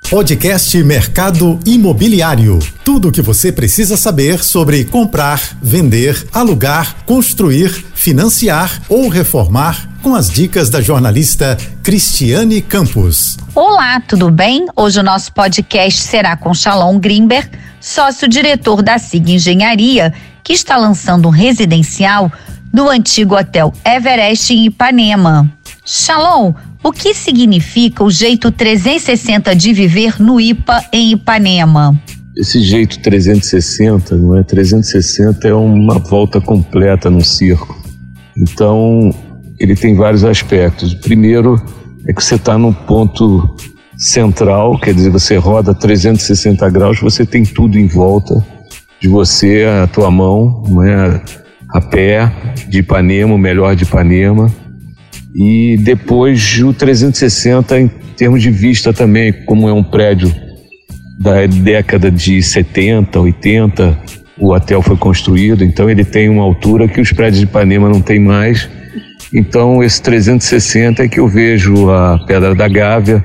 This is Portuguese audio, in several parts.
Podcast Mercado Imobiliário. Tudo o que você precisa saber sobre comprar, vender, alugar, construir, financiar ou reformar com as dicas da jornalista Cristiane Campos. Olá, tudo bem? Hoje o nosso podcast será com Shalom Grimberg, sócio-diretor da SIG Engenharia, que está lançando um residencial do antigo hotel Everest em Ipanema. Shalom, o que significa o jeito 360 de viver no IPA em Ipanema? Esse jeito 360, não é? 360 é uma volta completa no circo. Então, ele tem vários aspectos. O primeiro é que você está no ponto central, quer dizer, você roda 360 graus, você tem tudo em volta de você, a tua mão, não é? a pé de Ipanema, o melhor de Ipanema e depois o 360 em termos de vista também, como é um prédio da década de 70, 80, o hotel foi construído, então ele tem uma altura que os prédios de Ipanema não tem mais. Então esse 360 é que eu vejo a Pedra da Gávea,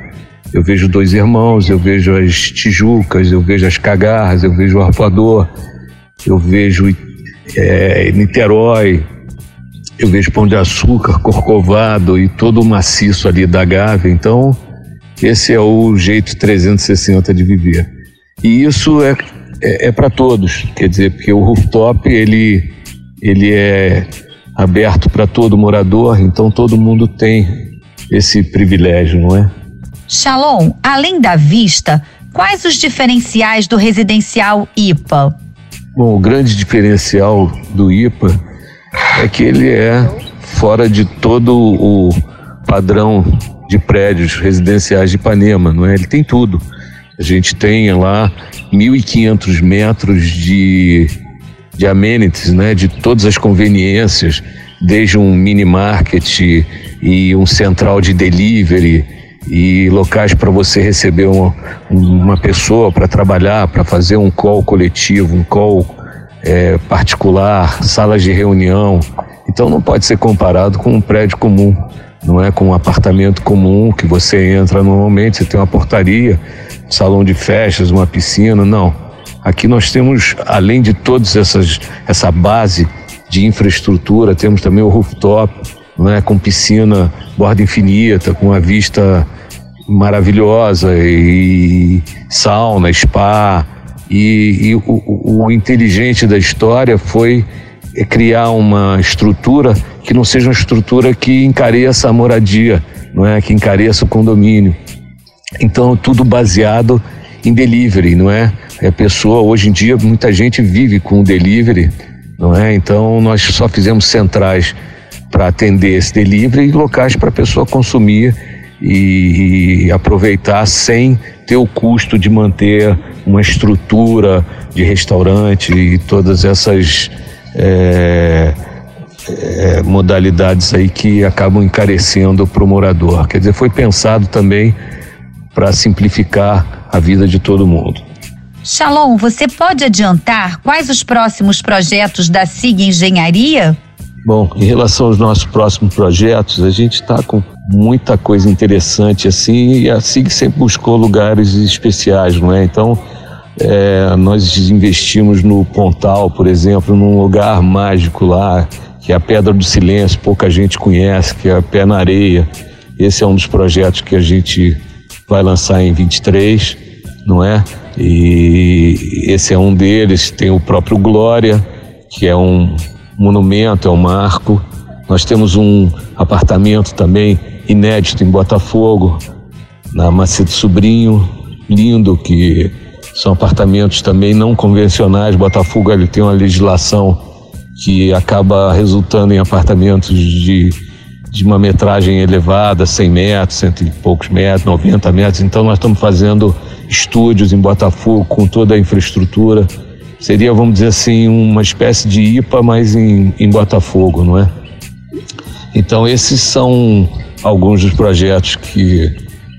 eu vejo dois irmãos, eu vejo as Tijucas, eu vejo as Cagarras, eu vejo o Arpoador, eu vejo é, Niterói, eu vejo pão de açúcar, corcovado e todo o maciço ali da Gávea. Então, esse é o jeito 360 de viver. E isso é, é, é para todos, quer dizer, porque o rooftop ele, ele é aberto para todo morador, então todo mundo tem esse privilégio, não é? Shalom, além da vista, quais os diferenciais do residencial IPA? Bom, o grande diferencial do IPA é que ele é fora de todo o padrão de prédios residenciais de Ipanema, não é? Ele tem tudo. A gente tem lá 1.500 metros de, de amenities, né? De todas as conveniências, desde um mini market e um central de delivery e locais para você receber uma, uma pessoa para trabalhar, para fazer um call coletivo, um call é, particular, salas de reunião. Então não pode ser comparado com um prédio comum, não é com um apartamento comum que você entra normalmente, você tem uma portaria, um salão de festas, uma piscina, não. Aqui nós temos, além de todas essas essa base de infraestrutura, temos também o rooftop, não é com piscina, borda infinita, com uma vista maravilhosa e sauna, spa, e, e o, o, inteligente da história foi é, criar uma estrutura que não seja uma estrutura que encareça a moradia, não é? Que encareça o condomínio. Então, tudo baseado em delivery, não é? A pessoa, hoje em dia, muita gente vive com delivery, não é? Então, nós só fizemos centrais para atender esse delivery e locais para a pessoa consumir e, e aproveitar sem ter o custo de manter uma estrutura de restaurante e todas essas é, é, modalidades aí que acabam encarecendo para o morador. Quer dizer, foi pensado também para simplificar a vida de todo mundo. Shalom, você pode adiantar quais os próximos projetos da SIG Engenharia? Bom, em relação aos nossos próximos projetos, a gente está com muita coisa interessante assim e a SIG sempre buscou lugares especiais, não é? Então, é, nós investimos no Pontal, por exemplo, num lugar mágico lá, que é a Pedra do Silêncio, pouca gente conhece, que é a Pé na Areia. Esse é um dos projetos que a gente vai lançar em 23, não é? E esse é um deles. Tem o próprio Glória, que é um monumento, é um marco. Nós temos um apartamento também inédito em Botafogo, na Macedo Sobrinho, lindo, que são apartamentos também não convencionais. Botafogo ele tem uma legislação que acaba resultando em apartamentos de, de uma metragem elevada, 100 metros, cento e poucos metros, 90 metros. Então nós estamos fazendo estúdios em Botafogo com toda a infraestrutura Seria, vamos dizer assim, uma espécie de IPA, mas em, em Botafogo, não é? Então, esses são alguns dos projetos que,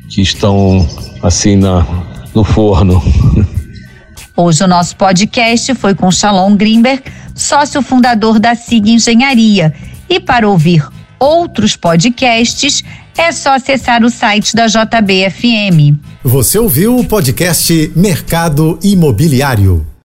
que estão assim na, no forno. Hoje o nosso podcast foi com Shalom Grimberg, sócio fundador da SIG Engenharia. E para ouvir outros podcasts, é só acessar o site da JBFM. Você ouviu o podcast Mercado Imobiliário.